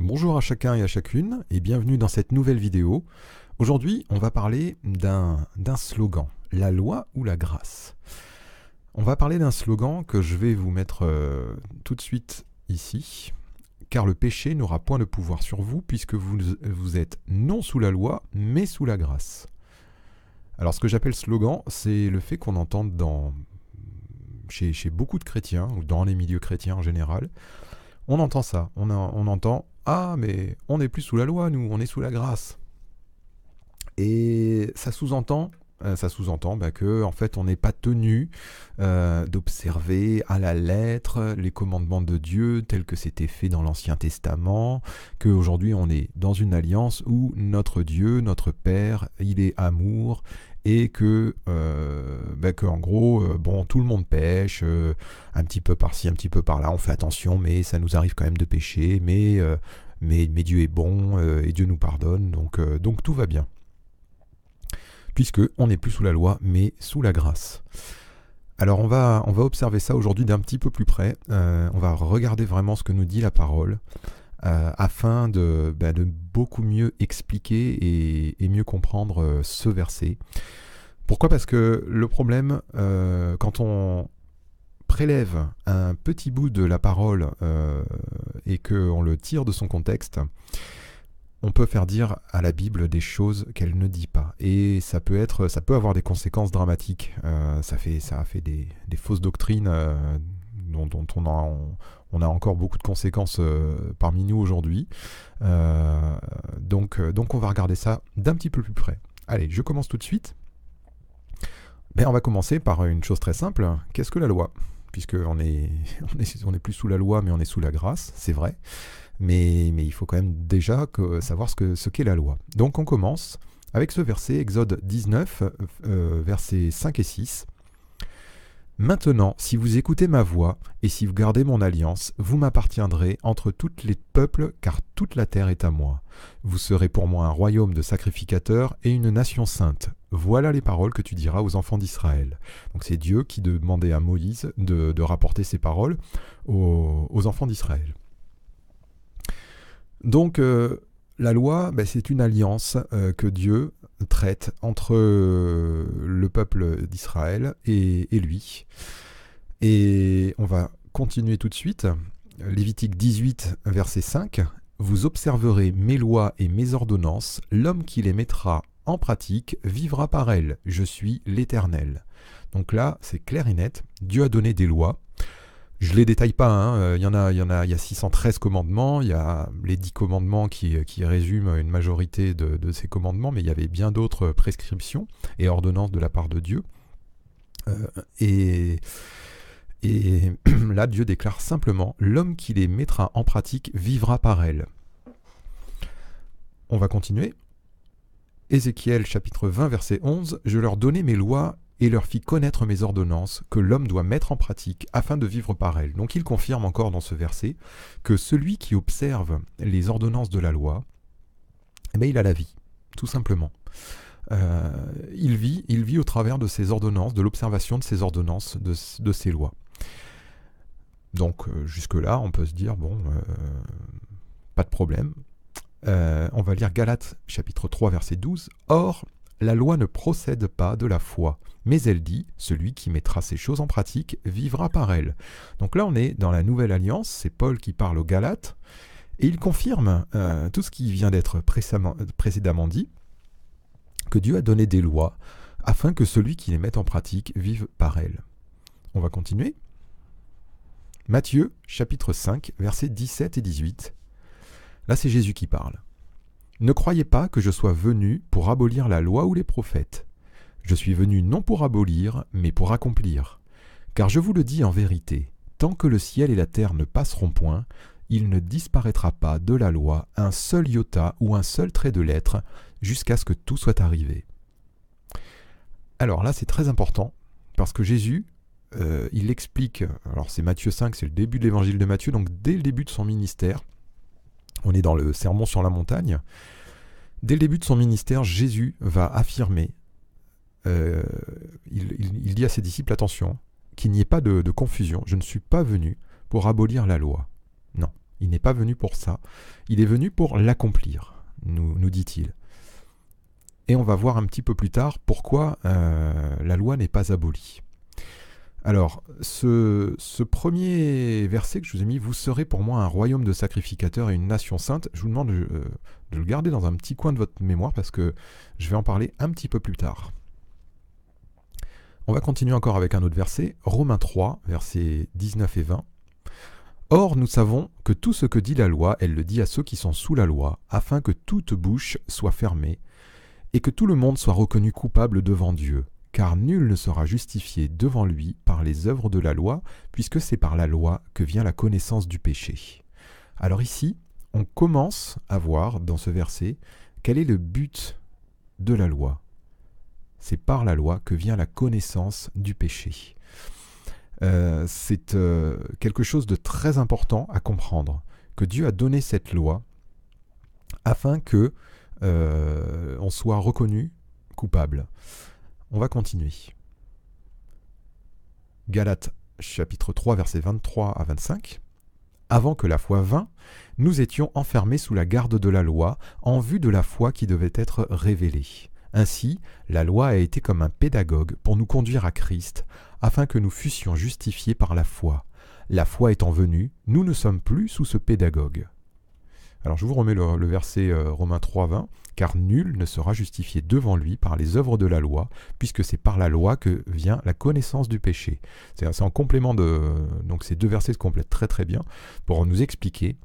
Bonjour à chacun et à chacune et bienvenue dans cette nouvelle vidéo. Aujourd'hui, on va parler d'un slogan, la loi ou la grâce. On va parler d'un slogan que je vais vous mettre euh, tout de suite ici, car le péché n'aura point de pouvoir sur vous puisque vous, êtes non sous la loi mais sous la grâce. Alors ce que j'appelle slogan, c'est le fait qu'on entende dans, chez, beaucoup de chrétiens, ou dans les milieux chrétiens en général, on entend ça, on entend Ah mais on n'est plus sous la loi, nous, on est sous la grâce. Et ça sous-entend euh, ça sous-entend bah, que en fait on n'est pas tenu euh, d'observer à la lettre les commandements de Dieu tels que c'était fait dans l'Ancien Testament, qu'aujourd'hui on est dans une alliance où notre Dieu, notre Père, il est amour et que, euh, bah, en gros, bon, tout le monde pêche, un petit peu par-ci, un petit peu par-là, on fait attention, mais ça nous arrive quand même de pécher, mais, mais, Dieu est bon et Dieu nous pardonne, donc, donc tout va bien puisque on n'est plus sous la loi, mais sous la grâce. Alors on va, on va observer ça aujourd'hui d'un petit peu plus près. Euh, on va regarder vraiment ce que nous dit la parole euh, afin de, bah, de, beaucoup mieux expliquer et, mieux comprendre euh, ce verset. Pourquoi? Parce que le problème, quand on prélève un petit bout de la parole et qu'on le tire de son contexte, on peut faire dire à la Bible des choses qu'elle ne dit pas. Et ça peut, être, ça peut avoir des conséquences dramatiques. Euh, ça, fait, ça a fait des, fausses doctrines euh, dont, on, a, on, a, encore beaucoup de conséquences euh, parmi nous aujourd'hui. donc, donc on va regarder ça d'un petit peu plus près. Allez, je commence tout de suite. Ben, on va commencer par une chose très simple. Qu'est-ce que la loi? Puisqu'on est, on est, plus sous la loi, mais on est sous la grâce, c'est vrai mais, il faut quand même déjà savoir ce qu'est la loi. Donc on commence avec ce verset, Exode 19, euh, versets 5 et 6. Maintenant, si vous écoutez ma voix, et si vous gardez mon alliance, vous m'appartiendrez entre toutes les peuples, car toute la terre est à moi. Vous serez pour moi un royaume de sacrificateurs et une nation sainte. Voilà les paroles que tu diras aux enfants d'Israël. Donc c'est Dieu qui demandait à Moïse de, rapporter ces paroles aux enfants d'Israël. Donc euh, la loi, ben, c'est une alliance euh, que Dieu traite entre euh, le peuple d'Israël et, lui. Et on va continuer tout de suite. Lévitique 18, verset 5. Vous observerez mes lois et mes ordonnances, l'homme qui les mettra en pratique vivra par elles. Je suis l'Éternel. Donc là, c'est clair et net. Dieu a donné des lois. Je les détaille pas, hein. euh, il, y en a, il, y en a, il y a 613 commandements, il y a les 10 commandements qui, résument une majorité de, ces commandements, mais il y avait bien d'autres prescriptions et ordonnances de la part de Dieu. Euh, et, et là, Dieu déclare simplement, l'homme qui les mettra en pratique vivra par elles. On va continuer. Ézéchiel chapitre 20 verset 11, Je leur donnai mes lois et leur fit connaître mes ordonnances que l'homme doit mettre en pratique afin de vivre par elles. Donc il confirme encore dans ce verset que celui qui observe les ordonnances de la loi, eh bien, il a la vie, tout simplement. Euh, il, vit, il vit au travers de ces ordonnances, de l'observation de ces ordonnances, de, ces lois. Donc euh, jusque-là, on peut se dire, bon, euh, pas de problème. On va lire Galates chapitre 3 verset 12. Or, la loi ne procède pas de la foi, mais elle dit, celui qui mettra ces choses en pratique vivra par elles. Donc là on est dans la nouvelle alliance, c'est Paul qui parle aux Galates, et il confirme euh, tout ce qui vient d'être précédemment dit, que Dieu a donné des lois afin que celui qui les mette en pratique vive par elles. On va continuer. Matthieu chapitre 5 versets 17 et 18. Là c'est Jésus qui parle. Ne croyez pas que je sois venu pour abolir la loi ou les prophètes. Je suis venu non pour abolir, mais pour accomplir. Car je vous le dis en vérité, tant que le ciel et la terre ne passeront point, il ne disparaîtra pas de la loi un seul iota ou un seul trait de lettre, jusqu'à ce que tout soit arrivé. Alors là, c'est très important, parce que Jésus, euh, il explique, alors c'est Matthieu 5, c'est le début de l'évangile de Matthieu, donc dès le début de son ministère, on est dans le sermon sur la montagne. Dès le début de son ministère, Jésus va affirmer, euh, il, dit à ses disciples, attention, qu'il n'y ait pas de, confusion, je ne suis pas venu pour abolir la loi. Non, Il n'est pas venu pour ça. Il est venu pour l'accomplir, nous, dit-il. Et on va voir un petit peu plus tard pourquoi euh, la loi n'est pas abolie. Alors, ce, premier verset que je vous ai mis, vous serez pour moi un royaume de sacrificateurs et une nation sainte, je vous demande euh, de le garder dans un petit coin de votre mémoire parce que je vais en parler un petit peu plus tard. On va continuer encore avec un autre verset, Romains 3, versets 19 et 20. Or, nous savons que tout ce que dit la loi, elle le dit à ceux qui sont sous la loi, afin que toute bouche soit fermée, et que tout le monde soit reconnu coupable devant Dieu car nul ne sera justifié devant lui par les œuvres de la loi, puisque c'est par la loi que vient la connaissance du péché. Alors ici, on commence à voir dans ce verset quel est le but de la loi. C'est par la loi que vient la connaissance du péché. Euh, c'est euh, quelque chose de très important à comprendre, que Dieu a donné cette loi afin que euh, on soit reconnu coupable. On va continuer. Galates chapitre 3 versets 23 à 25. Avant que la foi vînt, nous étions enfermés sous la garde de la loi en vue de la foi qui devait être révélée. Ainsi, la loi a été comme un pédagogue pour nous conduire à Christ, afin que nous fussions justifiés par la foi. La foi étant venue, nous ne sommes plus sous ce pédagogue. Alors je vous remets le, verset euh, Romains 3, 20 car nul ne sera justifié devant lui par les œuvres de la loi, puisque c'est par la loi que vient la connaissance du péché. C'est en complément de... Donc ces deux versets se complètent très très bien pour nous expliquer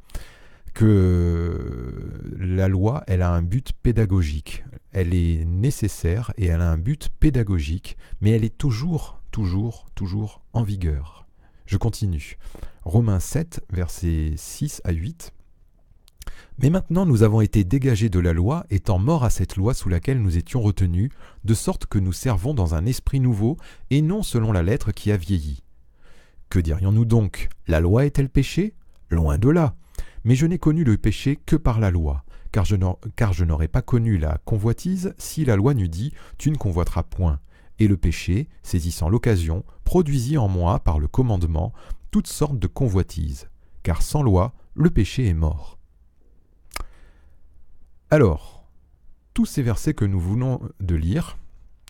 que la loi, elle a un but pédagogique. Elle est nécessaire et elle a un but pédagogique, mais elle est toujours, toujours, toujours en vigueur. Je continue. Romains 7, versets 6 à 8. Mais maintenant nous avons été dégagés de la loi, étant morts à cette loi sous laquelle nous étions retenus, de sorte que nous servons dans un esprit nouveau, et non selon la lettre qui a vieilli. Que dirions-nous donc? La loi est-elle péché? Loin de là. Mais je n'ai connu le péché que par la loi, car je n'aurais pas connu la convoitise si la loi n'eût dit Tu ne convoiteras point. Et le péché, saisissant l'occasion, produisit en moi, par le commandement, toutes sortes de convoitises. Car sans loi, le péché est mort. Alors, tous ces versets que nous venons de lire,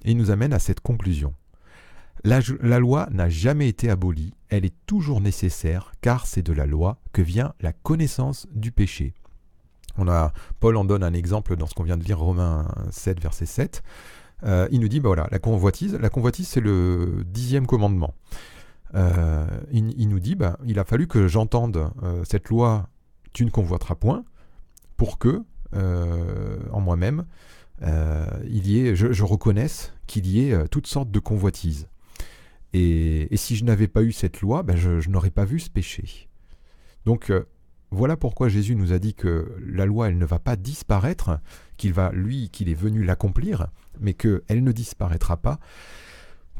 ils nous amènent à cette conclusion. La, loi n'a jamais été abolie, elle est toujours nécessaire, car c'est de la loi que vient la connaissance du péché. Paul en donne un exemple dans ce qu'on vient de lire, Romains 7, verset 7. Euh, il nous dit, bah voilà, la convoitise, la convoitise c'est le dixième commandement. Euh, il, nous dit, bah, il a fallu que j'entende euh, cette loi, tu ne convoiteras point, pour que en moi-même, euh, il y ait, je, reconnaisse qu'il y ait euh, toutes sortes de convoitises. Et, si je n'avais pas eu cette loi, ben je, n'aurais pas vu ce péché. Donc voilà pourquoi Jésus nous a dit que la loi, elle ne va pas disparaître, qu'il va, lui, qu'il est venu l'accomplir, mais qu'elle ne disparaîtra pas,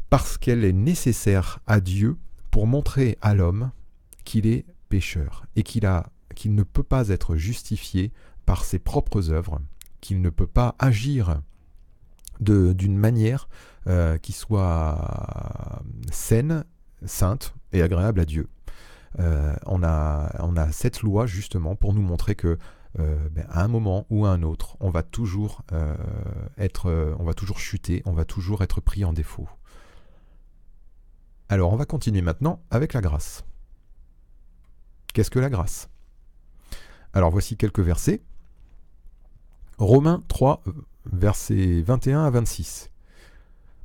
parce qu'elle est nécessaire à Dieu pour montrer à l'homme qu'il est pécheur et qu'il ne peut pas être justifié par ses propres œuvres, qu'il ne peut pas agir d'une manière euh, qui soit saine, sainte et agréable à Dieu. Euh, on, a, cette loi justement pour nous montrer que euh, ben, à un moment ou à un autre, on va toujours être, on va toujours chuter, on va toujours être pris en défaut. Alors on va continuer maintenant avec la grâce. Qu'est-ce que la grâce? Alors voici quelques versets. Romains 3, versets 21 à 26.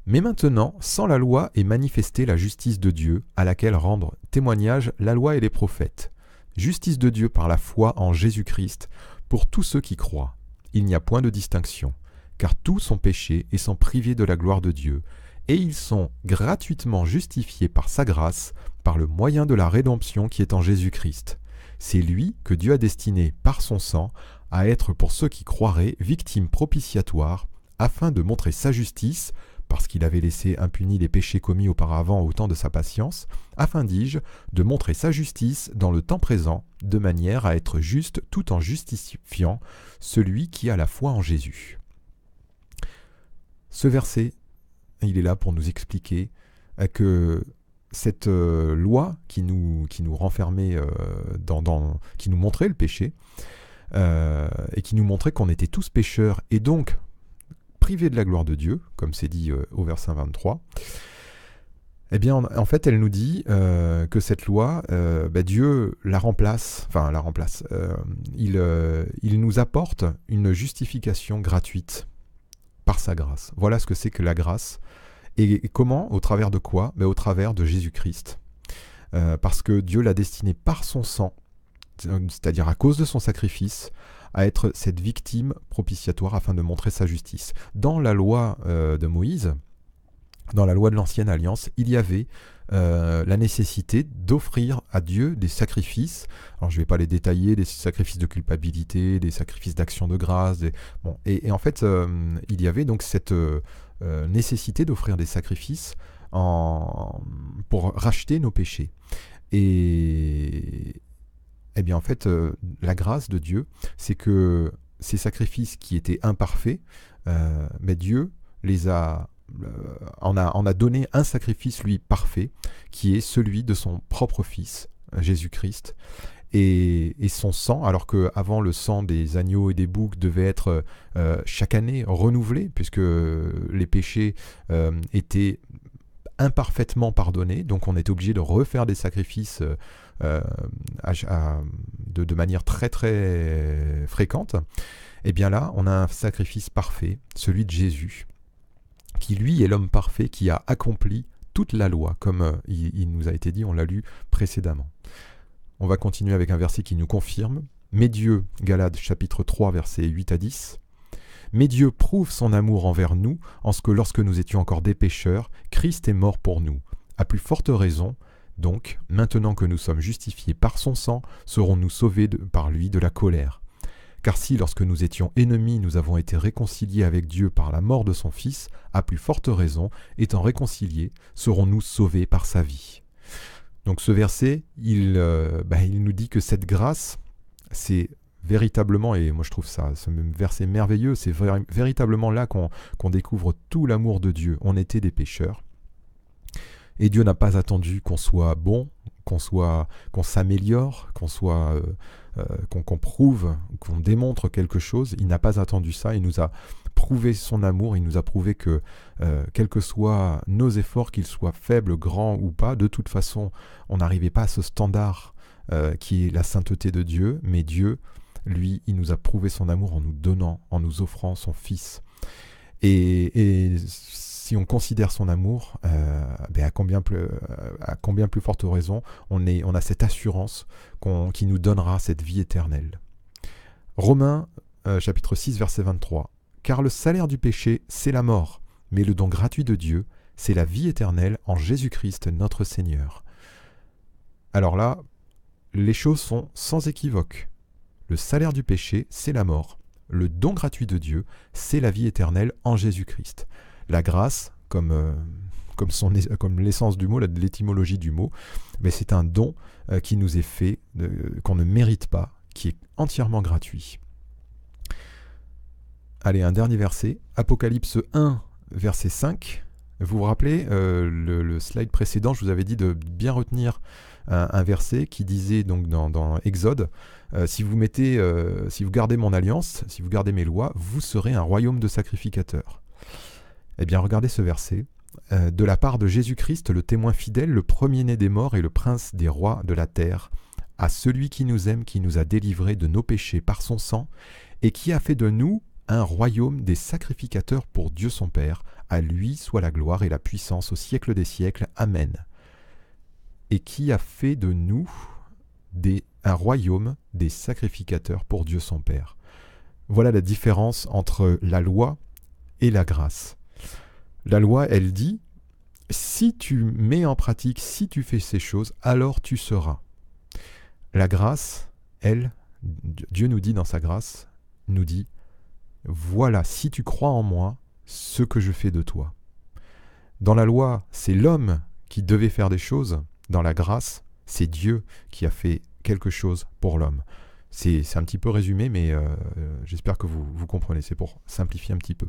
Mais maintenant, sans la loi est manifestée la justice de Dieu, à laquelle rendre témoignage la loi et les prophètes. Justice de Dieu par la foi en Jésus-Christ, pour tous ceux qui croient. Il n'y a point de distinction, car tous sont péchés et sont privés de la gloire de Dieu, et ils sont gratuitement justifiés par sa grâce, par le moyen de la rédemption qui est en Jésus-Christ. C'est lui que Dieu a destiné par son sang à être pour ceux qui croiraient victime propitiatoire, afin de montrer sa justice, parce qu'il avait laissé impunis les péchés commis auparavant au temps de sa patience, afin, dis-je, de montrer sa justice dans le temps présent, de manière à être juste tout en justifiant celui qui a la foi en Jésus. Ce verset, il est là pour nous expliquer que cette loi qui nous, renfermait, dans, qui nous montrait le péché, et qui nous montrait qu'on était tous pécheurs, et donc privés de la gloire de Dieu, comme c'est dit au verset 23, eh bien, en, fait, elle nous dit euh, que cette loi, euh, bah, Dieu la remplace, enfin la remplace, euh, il, il, nous apporte une justification gratuite par sa grâce. Voilà ce que c'est que la grâce. Et, comment? Au travers de quoi? Mais Au travers de Jésus-Christ. parce que Dieu l'a destiné par son sang, c'est-à-dire à cause de son sacrifice, à être cette victime propitiatoire afin de montrer sa justice. Dans la loi de Moïse, dans la loi de l'ancienne alliance, il y avait euh, la nécessité d'offrir à Dieu des sacrifices. Alors je ne vais pas les détailler, des sacrifices de culpabilité, des sacrifices d'action de grâce. Et, en fait, euh, il y avait donc cette euh, nécessité d'offrir des sacrifices pour racheter nos péchés. Et eh bien en fait, la grâce de Dieu, c'est que ces sacrifices qui étaient imparfaits, mais Dieu les a on, a, donné un sacrifice, lui, parfait, qui est celui de son propre Fils, Jésus-Christ. Et, son sang, alors qu'avant le sang des agneaux et des boucs devait être euh, chaque année renouvelé, puisque les péchés euh, étaient imparfaitement pardonnés, donc on était obligé de refaire des sacrifices euh, de, de, manière très très fréquente, et eh bien là on a un sacrifice parfait, celui de Jésus, qui lui est l'homme parfait qui a accompli toute la loi, comme euh, il, nous a été dit, on l'a lu précédemment. On va continuer avec un verset qui nous confirme. Mais Dieu, Galade chapitre 3, versets 8 à 10. Mais Dieu prouve son amour envers nous en ce que lorsque nous étions encore des pécheurs, Christ est mort pour nous. À plus forte raison, donc, maintenant que nous sommes justifiés par son sang, serons-nous sauvés par lui de la colère. Car si, lorsque nous étions ennemis, nous avons été réconciliés avec Dieu par la mort de son Fils, à plus forte raison, étant réconciliés, serons-nous sauvés par sa vie. Donc ce verset, il, euh, bah, il nous dit que cette grâce, c'est véritablement, et moi je trouve ça, ce verset merveilleux, c'est véritablement là qu'on découvre tout l'amour de Dieu. On était des pécheurs. Et Dieu n'a pas attendu qu'on soit bon, qu'on soit, qu'on s'améliore, qu'on soit... Euh, euh, qu'on prouve, qu'on démontre quelque chose. Il n'a pas attendu ça, il nous a prouvé son amour, il nous a prouvé que, euh, quels que soient nos efforts, qu'ils soient faibles, grands ou pas, de toute façon, on n'arrivait pas à ce standard qui est la sainteté de Dieu, mais Dieu, lui, il nous a prouvé son amour en nous donnant, en nous offrant son Fils. Et, si on considère son amour, euh, ben à, combien plus, euh, à combien plus forte raison on, est, on a cette assurance qui nous donnera cette vie éternelle. Romains euh, chapitre 6 verset 23. Car le salaire du péché, c'est la mort, mais le don gratuit de Dieu, c'est la vie éternelle en Jésus-Christ notre Seigneur. Alors là, les choses sont sans équivoque. Le salaire du péché, c'est la mort. Le don gratuit de Dieu, c'est la vie éternelle en Jésus-Christ. La grâce, comme, euh, l'essence du mot, l'étymologie du mot, mais c'est un don euh, qui nous est fait, qu'on ne mérite pas, qui est entièrement gratuit. Allez, un dernier verset, Apocalypse 1, verset 5. Vous vous rappelez, euh, le, slide précédent, je vous avais dit de bien retenir un, verset qui disait donc dans, Exode, si vous mettez, si vous gardez mon alliance, si vous gardez mes lois, vous serez un royaume de sacrificateurs. Eh bien, regardez ce verset. Euh, de la part de Jésus-Christ, le témoin fidèle, le premier-né des morts et le prince des rois de la terre, à celui qui nous aime, qui nous a délivrés de nos péchés par son sang, et qui a fait de nous un royaume des sacrificateurs pour Dieu son Père. À lui soit la gloire et la puissance au siècle des siècles. Amen. Et qui a fait de nous un royaume des sacrificateurs pour Dieu son Père. Voilà la différence entre la loi et la grâce. La loi, elle dit, si tu mets en pratique, si tu fais ces choses, alors tu seras. La grâce, elle, Dieu nous dit dans sa grâce, nous dit, voilà, si tu crois en moi, ce que je fais de toi. Dans la loi, c'est l'homme qui devait faire des choses. Dans la grâce, c'est Dieu qui a fait quelque chose pour l'homme. C'est un petit peu résumé, mais euh, j'espère que vous, comprenez. C'est pour simplifier un petit peu.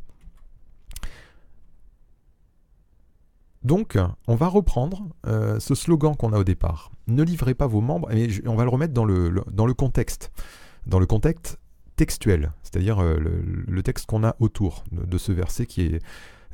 Donc, on va reprendre euh, ce slogan qu'on a au départ. Ne livrez pas vos membres, et on va le remettre dans le, dans le contexte, dans le contexte textuel, c'est-à-dire euh, le, texte qu'on a autour de, ce verset qui est...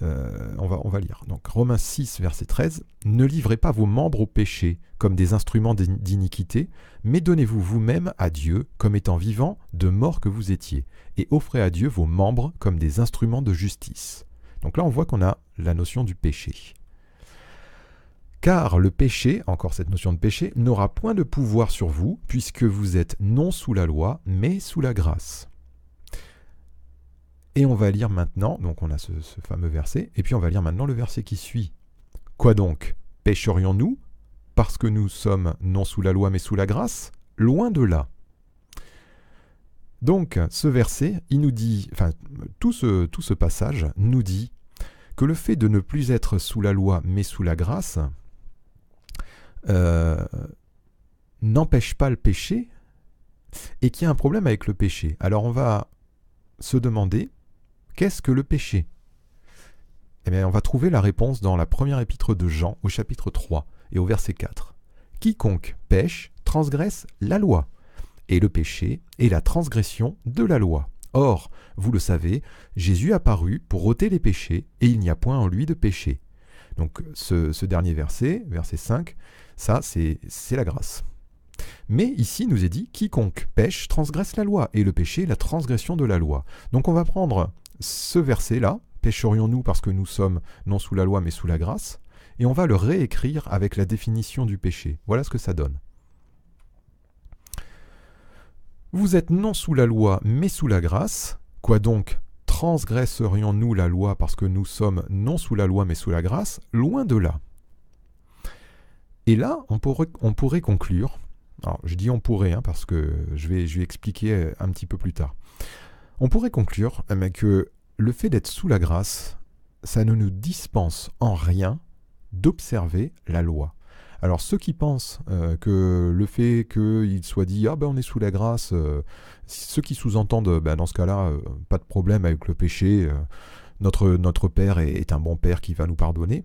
Euh, on, va, lire. Donc Romains 6, verset 13. Ne livrez pas vos membres au péché comme des instruments d'iniquité, mais donnez-vous vous-même à Dieu comme étant vivants de mort que vous étiez, et offrez à Dieu vos membres comme des instruments de justice. Donc là, on voit qu'on a la notion du péché. Car le péché, encore cette notion de péché, n'aura point de pouvoir sur vous, puisque vous êtes non sous la loi, mais sous la grâce. Et on va lire maintenant, donc on a ce, fameux verset, et puis on va lire maintenant le verset qui suit. Quoi donc? Pécherions-nous parce que nous sommes non sous la loi mais sous la grâce? Loin de là. Donc ce verset, il nous dit, enfin tout ce, tout ce passage nous dit que le fait de ne plus être sous la loi mais sous la grâce, euh, n'empêche pas le péché et qu'il y a un problème avec le péché. Alors on va se demander qu'est-ce que le péché? Eh bien on va trouver la réponse dans la première épître de Jean au chapitre 3 et au verset 4. Quiconque pêche transgresse la loi, et le péché est la transgression de la loi. Or, vous le savez, Jésus apparut pour ôter les péchés, et il n'y a point en lui de péché. Donc ce, dernier verset, verset 5, ça c'est la grâce. Mais ici, nous est dit, quiconque pêche transgresse la loi, et le péché, la transgression de la loi. Donc on va prendre ce verset-là, pêcherions-nous parce que nous sommes non sous la loi mais sous la grâce, et on va le réécrire avec la définition du péché. Voilà ce que ça donne. Vous êtes non sous la loi mais sous la grâce, quoi donc transgresserions-nous la loi parce que nous sommes non sous la loi mais sous la grâce? Loin de là. Et là, on pourrait, on pourrait conclure, alors je dis on pourrait hein, parce que je vais, je vais expliquer un petit peu plus tard. On pourrait conclure eh ben, que le fait d'être sous la grâce, ça ne nous dispense en rien d'observer la loi. Alors ceux qui pensent euh, que le fait qu'il soit dit ah ben on est sous la grâce, euh, ceux qui sous-entendent ben, dans ce cas-là euh, pas de problème avec le péché, notre, notre Père est, un bon Père qui va nous pardonner,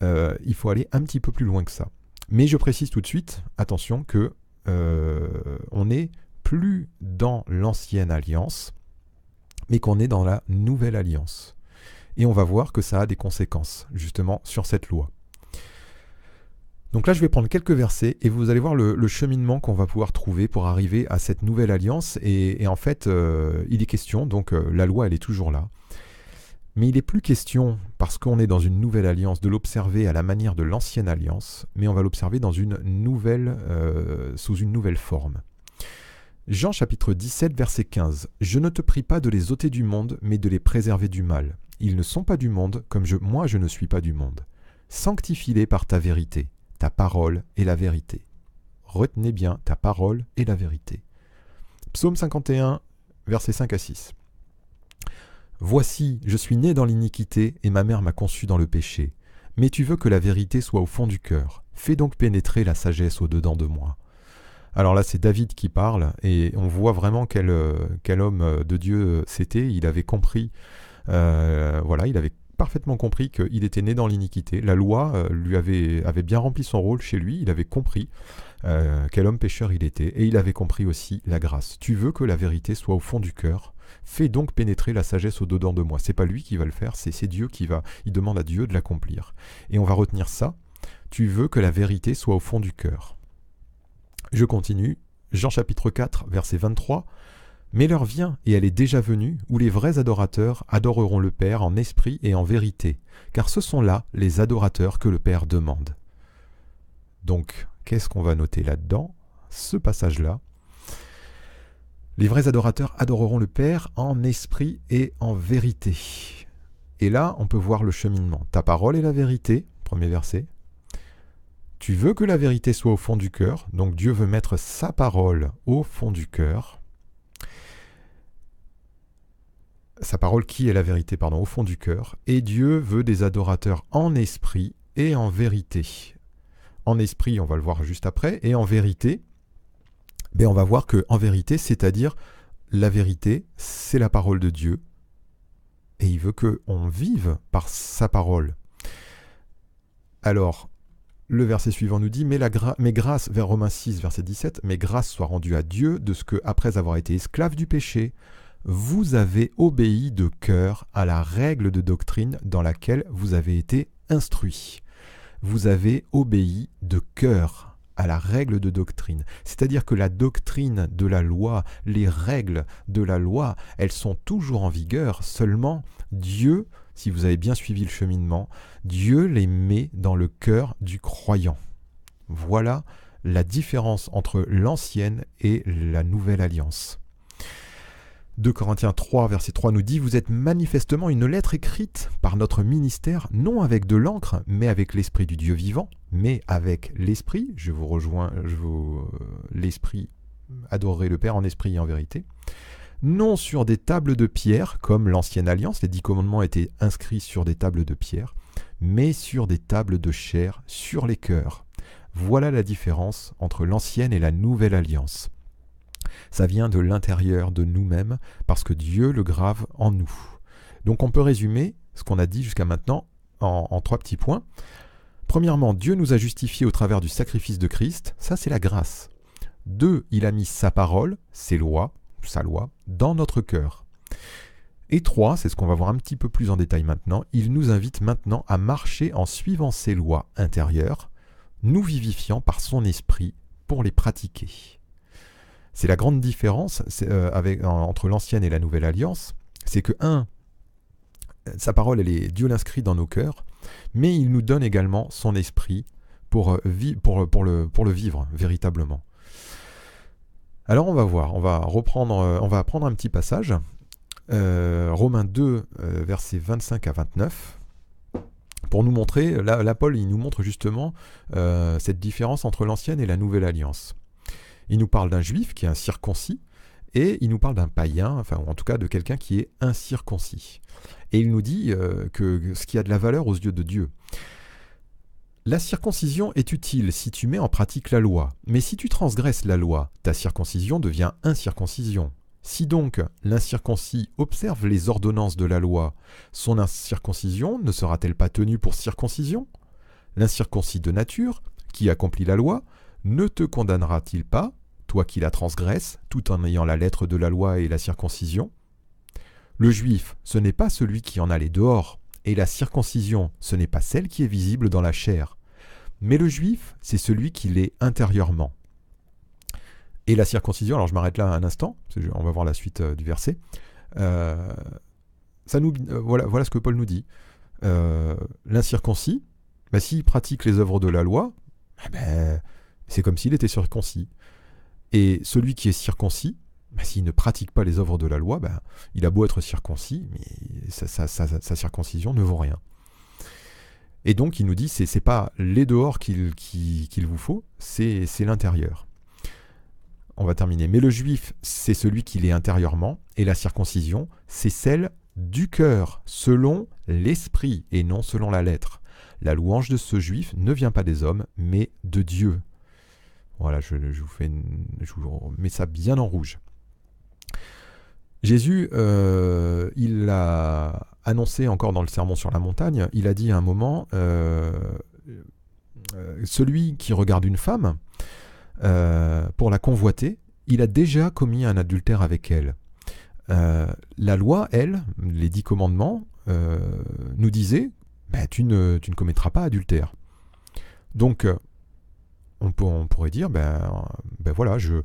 il faut aller un petit peu plus loin que ça. Mais je précise tout de suite, attention que on n'est plus dans l'ancienne alliance, mais qu'on est dans la nouvelle alliance. Et on va voir que ça a des conséquences justement sur cette loi. Donc là, je vais prendre quelques versets et vous allez voir le, cheminement qu'on va pouvoir trouver pour arriver à cette nouvelle alliance. Et, en fait, euh, il est question, donc euh, la loi, elle est toujours là. Mais il n'est plus question, parce qu'on est dans une nouvelle alliance, de l'observer à la manière de l'ancienne alliance, mais on va l'observer dans une nouvelle, euh, sous une nouvelle forme. Jean chapitre 17, verset 15. Je ne te prie pas de les ôter du monde, mais de les préserver du mal. Ils ne sont pas du monde, comme moi je ne suis pas du monde. Sanctifie-les par ta vérité ta parole est la vérité. Retenez bien ta parole et la vérité. Psaume 51, versets 5 à 6. Voici, je suis né dans l'iniquité, et ma mère m'a conçu dans le péché. Mais tu veux que la vérité soit au fond du cœur. Fais donc pénétrer la sagesse au-dedans de moi. Alors là, c'est David qui parle, et on voit vraiment quel, euh, homme de Dieu c'était. Il avait compris, euh, voilà, il avait parfaitement compris qu'il était né dans l'iniquité. La loi euh, lui avait, bien rempli son rôle chez lui. Il avait compris euh, quel homme pécheur il était. Et il avait compris aussi la grâce. Tu veux que la vérité soit au fond du cœur? Fais donc pénétrer la sagesse au-dedans de moi. C'est pas lui qui va le faire, c'est Dieu qui va. Il demande à Dieu de l'accomplir. Et on va retenir ça. Tu veux que la vérité soit au fond du cœur. Je continue. Jean chapitre 4, verset 23. Mais l'heure vient, et elle est déjà venue, où les vrais adorateurs adoreront le Père en esprit et en vérité, car ce sont là les adorateurs que le Père demande. Donc, qu'est-ce qu'on va noter là-dedans Ce passage-là? Les vrais adorateurs adoreront le Père en esprit et en vérité. Et là, on peut voir le cheminement. Ta parole est la vérité, premier verset. Tu veux que la vérité soit au fond du cœur, donc Dieu veut mettre sa parole au fond du cœur. sa parole qui est la vérité, pardon, au fond du cœur, et Dieu veut des adorateurs en esprit et en vérité. En esprit, on va le voir juste après, et en vérité, ben on va voir que en vérité, c'est-à-dire la vérité, c'est la parole de Dieu, et il veut que on vive par sa parole. Alors, le verset suivant nous dit, mais, grâce, vers Romains 6, verset 17, mais grâce soit rendue à Dieu de ce que, après avoir été esclave du péché, vous avez obéi de cœur à la règle de doctrine dans laquelle vous avez été instruit. Vous avez obéi de cœur à la règle de doctrine. C'est-à-dire que la doctrine de la loi, les règles de la loi, elles sont toujours en vigueur, seulement Dieu, si vous avez bien suivi le cheminement, Dieu les met dans le cœur du croyant. Voilà la différence entre l'ancienne et la nouvelle alliance. 2 Corinthiens 3, verset 3 nous dit Vous êtes manifestement une lettre écrite par notre ministère, non avec de l'encre, mais avec l'esprit du Dieu vivant, mais avec l'esprit. Je vous rejoins, je vous. Euh, l'esprit, adorer le Père en esprit et en vérité. Non sur des tables de pierre, comme l'ancienne alliance, les dix commandements étaient inscrits sur des tables de pierre, mais sur des tables de chair, sur les cœurs. Voilà la différence entre l'ancienne et la nouvelle alliance. Ça vient de l'intérieur de nous-mêmes parce que Dieu le grave en nous. Donc on peut résumer ce qu'on a dit jusqu'à maintenant en, trois petits points. Premièrement, Dieu nous a justifiés au travers du sacrifice de Christ, ça c'est la grâce. Deux, il a mis sa parole, ses lois, sa loi, dans notre cœur. Et trois, c'est ce qu'on va voir un petit peu plus en détail maintenant, il nous invite maintenant à marcher en suivant ses lois intérieures, nous vivifiant par son esprit pour les pratiquer. C'est la grande différence euh, entre l'ancienne et la nouvelle alliance. C'est que, un, sa parole, elle est, Dieu l'inscrit dans nos cœurs, mais il nous donne également son esprit pour, euh, le vivre véritablement. Alors on va voir, on va reprendre, euh, on va prendre un petit passage. Romains 2, versets 25 à 29 pour nous montrer, là, Paul il nous montre justement cette différence entre l'ancienne et la nouvelle alliance. Il nous parle d'un juif qui est un circoncis, et il nous parle d'un païen, enfin en tout cas de quelqu'un qui est incirconcis. Et il nous dit euh, que ce qui a de la valeur aux yeux de Dieu. La circoncision est utile si tu mets en pratique la loi, mais si tu transgresses la loi, ta circoncision devient incirconcision. Si donc l'incirconcis observe les ordonnances de la loi, son incirconcision ne sera-t-elle pas tenue pour circoncision? L'incirconcis de nature, qui accomplit la loi, ne te condamnera-t-il pas, toi qui la transgresses, tout en ayant la lettre de la loi et la circoncision? Le juif, ce n'est pas celui qui en a les dehors, et la circoncision, ce n'est pas celle qui est visible dans la chair. Mais le juif, c'est celui qui l'est intérieurement. Et la circoncision, alors je m'arrête là un instant, on va voir la suite euh, du verset. Euh, ça nous, euh, voilà, voilà ce que Paul nous dit. L'incirconcis, bah, s'il pratique les œuvres de la loi, eh ben, c'est comme s'il était circoncis. Et celui qui est circoncis, bah, s'il ne pratique pas les œuvres de la loi, bah, il a beau être circoncis, mais sa, circoncision ne vaut rien. Et donc il nous dit, c'est pas les dehors qu'il vous faut, c'est l'intérieur. On va terminer. Mais le juif, c'est celui qui l'est intérieurement, et la circoncision, c'est celle du cœur, selon l'esprit, et non selon la lettre. La louange de ce juif ne vient pas des hommes, mais de Dieu. Voilà, je vous mets ça bien en rouge. Jésus, euh, il l'a annoncé encore dans le sermon sur la montagne, il a dit à un moment, euh, euh, celui qui regarde une femme pour la convoiter, il a déjà commis un adultère avec elle. la loi, elle, les dix commandements, nous disait, bah, tu, ne, commettras pas adultère. Donc, on, pourrait dire, ben, ben voilà, je,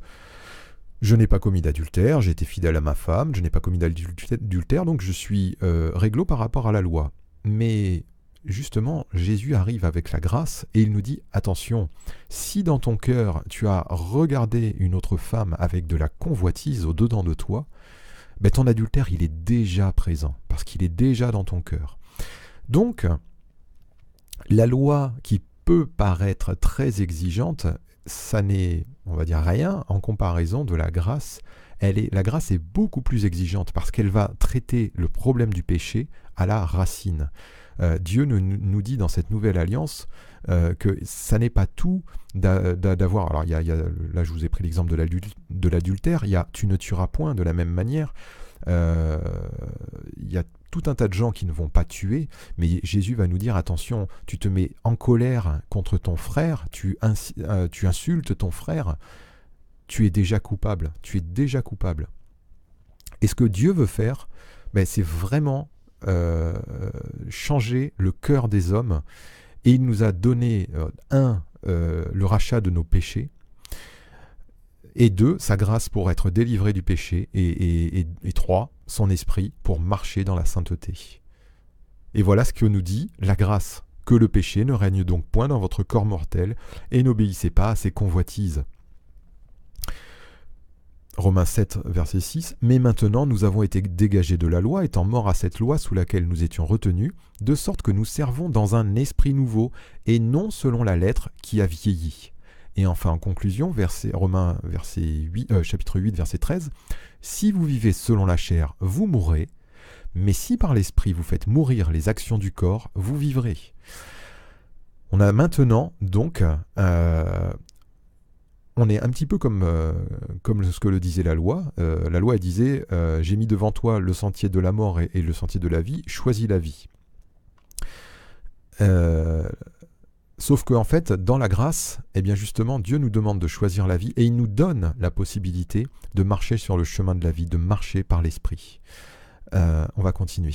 je n'ai pas commis d'adultère, j'ai été fidèle à ma femme, je n'ai pas commis d'adultère, donc je suis euh, réglo par rapport à la loi. Mais justement, Jésus arrive avec la grâce et il nous dit, attention, si dans ton cœur tu as regardé une autre femme avec de la convoitise au-dedans de toi, ben ton adultère, il est déjà présent, parce qu'il est déjà dans ton cœur. Donc, la loi qui peut paraître très exigeante, ça n'est, on va dire, rien en comparaison de la grâce. Elle est, la grâce est beaucoup plus exigeante parce qu'elle va traiter le problème du péché à la racine. Euh, Dieu nous, dit dans cette nouvelle alliance euh, que ça n'est pas tout d'avoir. Alors, y y a, là, je vous ai pris l'exemple de l'adultère. Il y a tu ne tueras point de la même manière. Euh, il y a tout un tas de gens qui ne vont pas tuer, mais Jésus va nous dire attention, tu te mets en colère contre ton frère, tu, euh, insultes ton frère, tu es déjà coupable, tu es déjà coupable. Et ce que Dieu veut faire, ben, c'est vraiment euh, changer le cœur des hommes. Et il nous a donné, euh, un, le rachat de nos péchés, et deux, sa grâce pour être délivré du péché, et, et, trois, son esprit pour marcher dans la sainteté. Et voilà ce que nous dit la grâce, que le péché ne règne donc point dans votre corps mortel, et n'obéissez pas à ses convoitises. Romains 7, verset 6, Mais maintenant nous avons été dégagés de la loi, étant morts à cette loi sous laquelle nous étions retenus, de sorte que nous servons dans un esprit nouveau, et non selon la lettre qui a vieilli. Et enfin, en conclusion, Romains verset 8, euh, chapitre 8, verset 13, Si vous vivez selon la chair, vous mourrez, mais si par l'esprit vous faites mourir les actions du corps, vous vivrez. On a maintenant donc euh, on est un petit peu comme, euh, comme ce que le disait la loi. La loi disait J'ai mis devant toi le sentier de la mort et, le sentier de la vie, choisis la vie. Sauf qu'en en fait, dans la grâce, eh bien justement, Dieu nous demande de choisir la vie et il nous donne la possibilité de marcher sur le chemin de la vie, de marcher par l'esprit. on va continuer.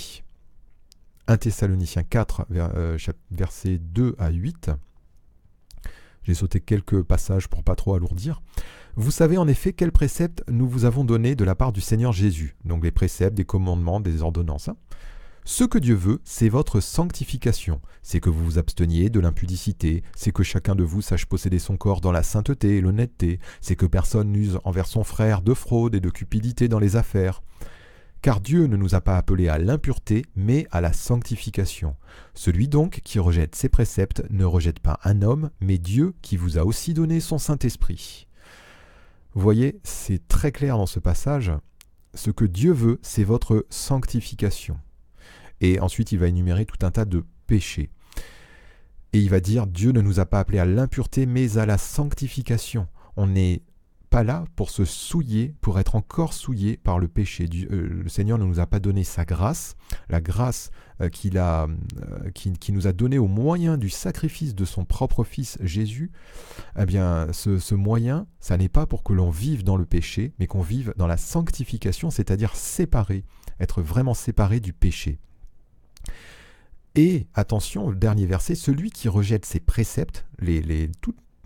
1 Thessaloniciens 4, versets 2 à 8. J'ai sauté quelques passages pour pas trop alourdir. Vous savez en effet quels préceptes nous vous avons donnés de la part du Seigneur Jésus, donc les préceptes, des commandements, des ordonnances. Hein. Ce que Dieu veut, c'est votre sanctification, c'est que vous vous absteniez de l'impudicité, c'est que chacun de vous sache posséder son corps dans la sainteté et l'honnêteté, c'est que personne n'use envers son frère de fraude et de cupidité dans les affaires, car Dieu ne nous a pas appelés à l'impureté, mais à la sanctification. Celui donc qui rejette ses préceptes ne rejette pas un homme, mais Dieu qui vous a aussi donné son Saint-Esprit. Voyez, c'est très clair dans ce passage. Ce que Dieu veut, c'est votre sanctification. Et ensuite, il va énumérer tout un tas de péchés. Et il va dire, Dieu ne nous a pas appelés à l'impureté, mais à la sanctification. On est pas là pour se souiller, pour être encore souillé par le péché. Euh, le Seigneur ne nous a pas donné sa grâce, la grâce euh, qu'il euh, qui, nous a donné au moyen du sacrifice de son propre Fils Jésus. Eh bien, ce, ce moyen, ça n'est pas pour que l'on vive dans le péché, mais qu'on vive dans la sanctification, c'est-à-dire séparé, être vraiment séparé du péché. Et attention, le dernier verset, celui qui rejette ses préceptes, les, euh,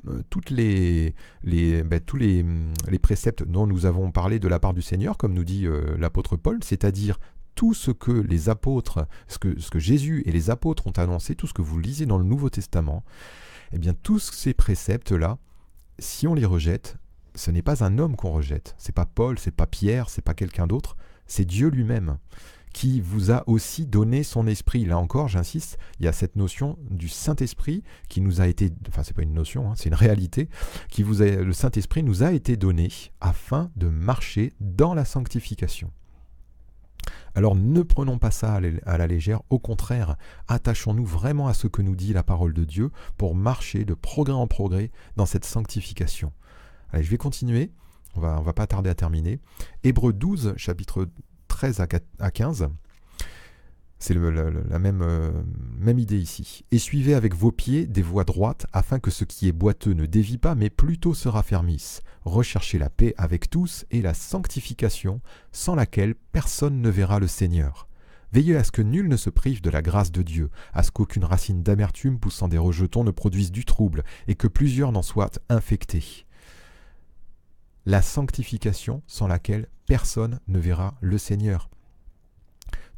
ben, tous les, les, préceptes dont nous avons parlé de la part du Seigneur, comme nous dit euh, l'apôtre Paul, c'est-à-dire tout ce que les apôtres, ce que, ce que Jésus et les apôtres ont annoncé, tout ce que vous lisez dans le Nouveau Testament, eh bien tous ces préceptes-là, si on les rejette, ce n'est pas un homme qu'on rejette, c'est pas Paul, c'est pas Pierre, c'est pas quelqu'un d'autre, c'est Dieu lui-même qui vous a aussi donné son esprit. Là encore, j'insiste, il y a cette notion du Saint-Esprit qui nous a été, enfin c'est pas une notion, hein, c'est une réalité, qui vous a, le Saint-Esprit nous a été donné afin de marcher dans la sanctification. Alors ne prenons pas ça à la légère, au contraire, attachons-nous vraiment à ce que nous dit la parole de Dieu pour marcher de progrès en progrès dans cette sanctification. Allez, je vais continuer, on va, va pas tarder à terminer. Hébreu 12, chapitre 13 à 15. C'est la même, euh, même idée ici. Et suivez avec vos pieds des voies droites, afin que ce qui est boiteux ne dévie pas, mais plutôt se raffermisse. Recherchez la paix avec tous et la sanctification, sans laquelle personne ne verra le Seigneur. Veillez à ce que nul ne se prive de la grâce de Dieu, à ce qu'aucune racine d'amertume poussant des rejetons ne produise du trouble, et que plusieurs n'en soient infectés la sanctification sans laquelle personne ne verra le Seigneur.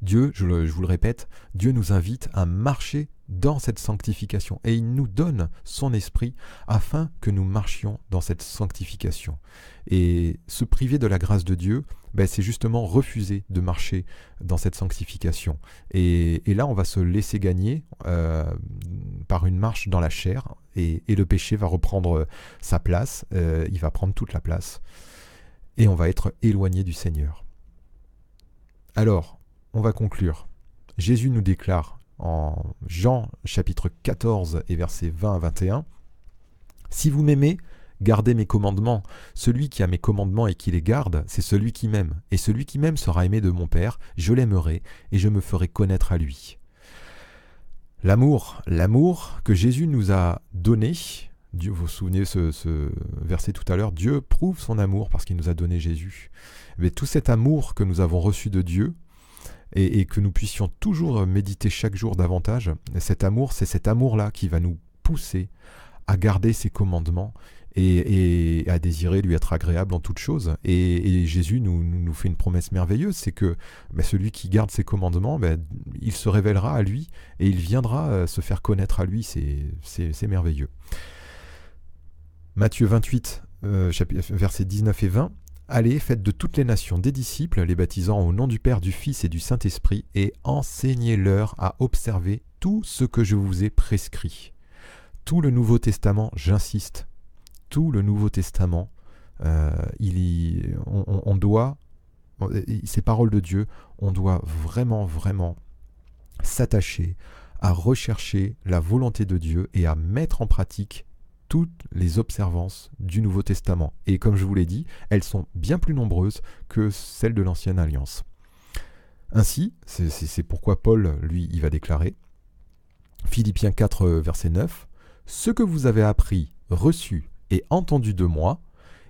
Dieu, je, vous le répète, Dieu nous invite à marcher dans cette sanctification et il nous donne son esprit afin que nous marchions dans cette sanctification. Et se priver de la grâce de Dieu, ben, c'est justement refuser de marcher dans cette sanctification. Et, là, on va se laisser gagner euh, par une marche dans la chair, et, le péché va reprendre sa place, euh, il va prendre toute la place, et on va être éloigné du Seigneur. Alors, on va conclure. Jésus nous déclare en Jean chapitre 14 et versets 20 à 21, Si vous m'aimez, Gardez mes commandements. Celui qui a mes commandements et qui les garde, c'est celui qui m'aime. Et celui qui m'aime sera aimé de mon Père, je l'aimerai et je me ferai connaître à lui. L'amour, l'amour que Jésus nous a donné, Dieu, vous vous souvenez ce, ce verset tout à l'heure, Dieu prouve son amour parce qu'il nous a donné Jésus. Mais tout cet amour que nous avons reçu de Dieu, et, que nous puissions toujours méditer chaque jour davantage. Cet amour, c'est cet amour-là qui va nous pousser à garder ses commandements et, à désirer lui être agréable en toutes choses. Et, Jésus nous, fait une promesse merveilleuse, c'est que ben, celui qui garde ses commandements, ben, il se révélera à lui et il viendra euh, se faire connaître à lui. C'est merveilleux. Matthieu 28, euh, versets 19 et 20. Allez, faites de toutes les nations des disciples, les baptisant au nom du Père, du Fils et du Saint-Esprit, et enseignez-leur à observer tout ce que je vous ai prescrit. Tout le Nouveau Testament, j'insiste, tout le Nouveau Testament, euh, il on, doit, ces paroles de Dieu, on doit vraiment, vraiment s'attacher à rechercher la volonté de Dieu et à mettre en pratique toutes les observances du Nouveau Testament. Et comme je vous l'ai dit, elles sont bien plus nombreuses que celles de l'Ancienne Alliance. Ainsi, c'est pourquoi Paul, lui, il va déclarer, Philippiens 4, verset 9, Ce que vous avez appris, reçu et entendu de moi,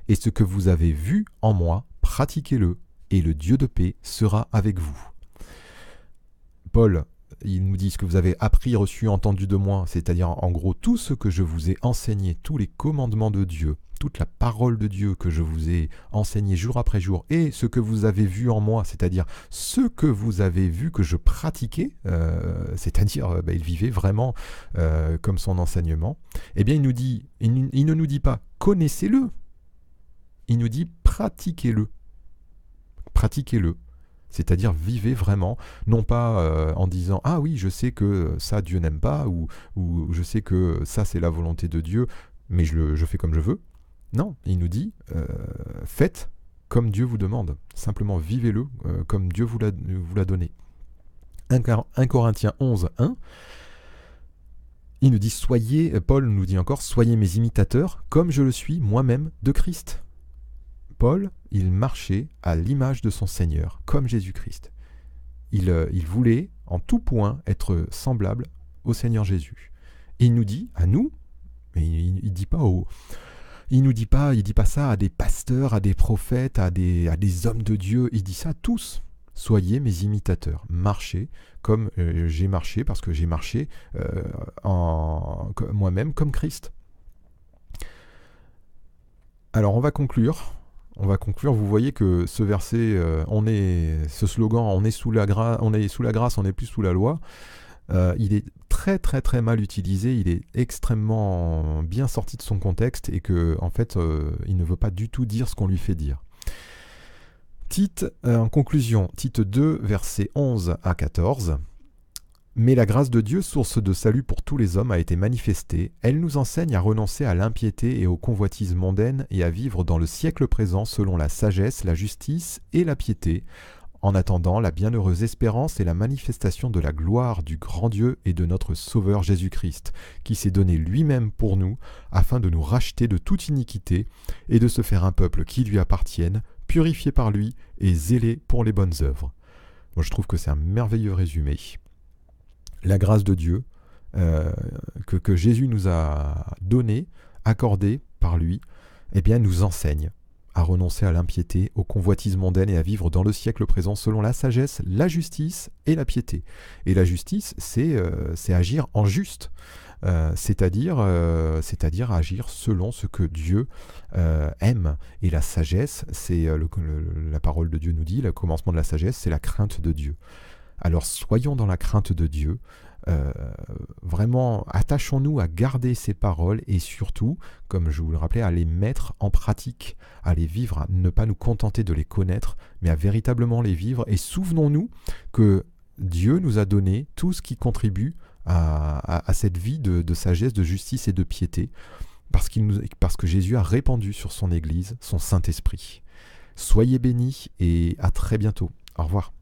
et ce que vous avez vu en moi, pratiquez-le, et le Dieu de paix sera avec vous. Paul il nous dit ce que vous avez appris, reçu, entendu de moi, c'est-à-dire en gros tout ce que je vous ai enseigné, tous les commandements de Dieu, toute la parole de Dieu que je vous ai enseigné jour après jour, et ce que vous avez vu en moi, c'est-à-dire ce que vous avez vu que je pratiquais, euh, c'est-à-dire euh, bah, il vivait vraiment euh, comme son enseignement, eh bien il nous dit, il ne nous dit pas connaissez-le, il nous dit pratiquez-le. Pratiquez-le. C'est-à-dire vivez vraiment, non pas euh, en disant ah oui je sais que ça Dieu n'aime pas ou, ou, je sais que ça c'est la volonté de Dieu, mais je, je fais comme je veux. Non, il nous dit euh, faites comme Dieu vous demande. Simplement vivez-le euh, comme Dieu vous l'a, donné. 1, Corinthiens 11, 1. Il nous dit soyez, Paul nous dit encore soyez mes imitateurs comme je le suis moi-même de Christ. Paul, il marchait à l'image de son Seigneur, comme Jésus-Christ. Il, euh, voulait en tout point être semblable au Seigneur Jésus. Il nous dit à nous, mais il, ne dit pas il dit pas, ça à des pasteurs, à des prophètes, à des, hommes de Dieu. Il dit ça à tous. Soyez mes imitateurs. Marchez comme euh, j'ai marché, parce que j'ai marché euh, moi-même comme Christ. Alors on va conclure on va conclure. Vous voyez que ce verset, euh, on est, ce slogan, on est sous la grâce, on est n'est plus sous la loi. Euh, il est très très très mal utilisé, il est extrêmement bien sorti de son contexte et que en fait euh, il ne veut pas du tout dire ce qu'on lui fait dire. Tite, en conclusion, Tite 2, versets 11 à 14. Mais la grâce de Dieu, source de salut pour tous les hommes, a été manifestée. Elle nous enseigne à renoncer à l'impiété et aux convoitises mondaines et à vivre dans le siècle présent selon la sagesse, la justice et la piété, en attendant la bienheureuse espérance et la manifestation de la gloire du grand Dieu et de notre Sauveur Jésus-Christ, qui s'est donné lui-même pour nous, afin de nous racheter de toute iniquité et de se faire un peuple qui lui appartienne, purifié par lui et zélé pour les bonnes œuvres. Moi, je trouve que c'est un merveilleux résumé la grâce de Dieu euh, que, Jésus nous a donnée, accordée par lui, eh bien, nous enseigne à renoncer à l'impiété, aux convoitises mondaines et à vivre dans le siècle présent selon la sagesse, la justice et la piété. Et la justice, c'est euh, agir en juste. Euh, c'est-à-dire c'est-à-dire agir selon ce que Dieu aime. Et la sagesse, c'est la parole de Dieu nous dit, le commencement de la sagesse, c'est la crainte de Dieu. Alors soyons dans la crainte de Dieu. Euh, vraiment, attachons-nous à garder ces paroles et surtout, comme je vous le rappelais, à les mettre en pratique, à les vivre, à ne pas nous contenter de les connaître, mais à véritablement les vivre. Et souvenons-nous que Dieu nous a donné tout ce qui contribue à, cette vie de, sagesse, de justice et de piété, parce, que Jésus a répandu sur son Église son Saint-Esprit. Soyez bénis et à très bientôt. Au revoir.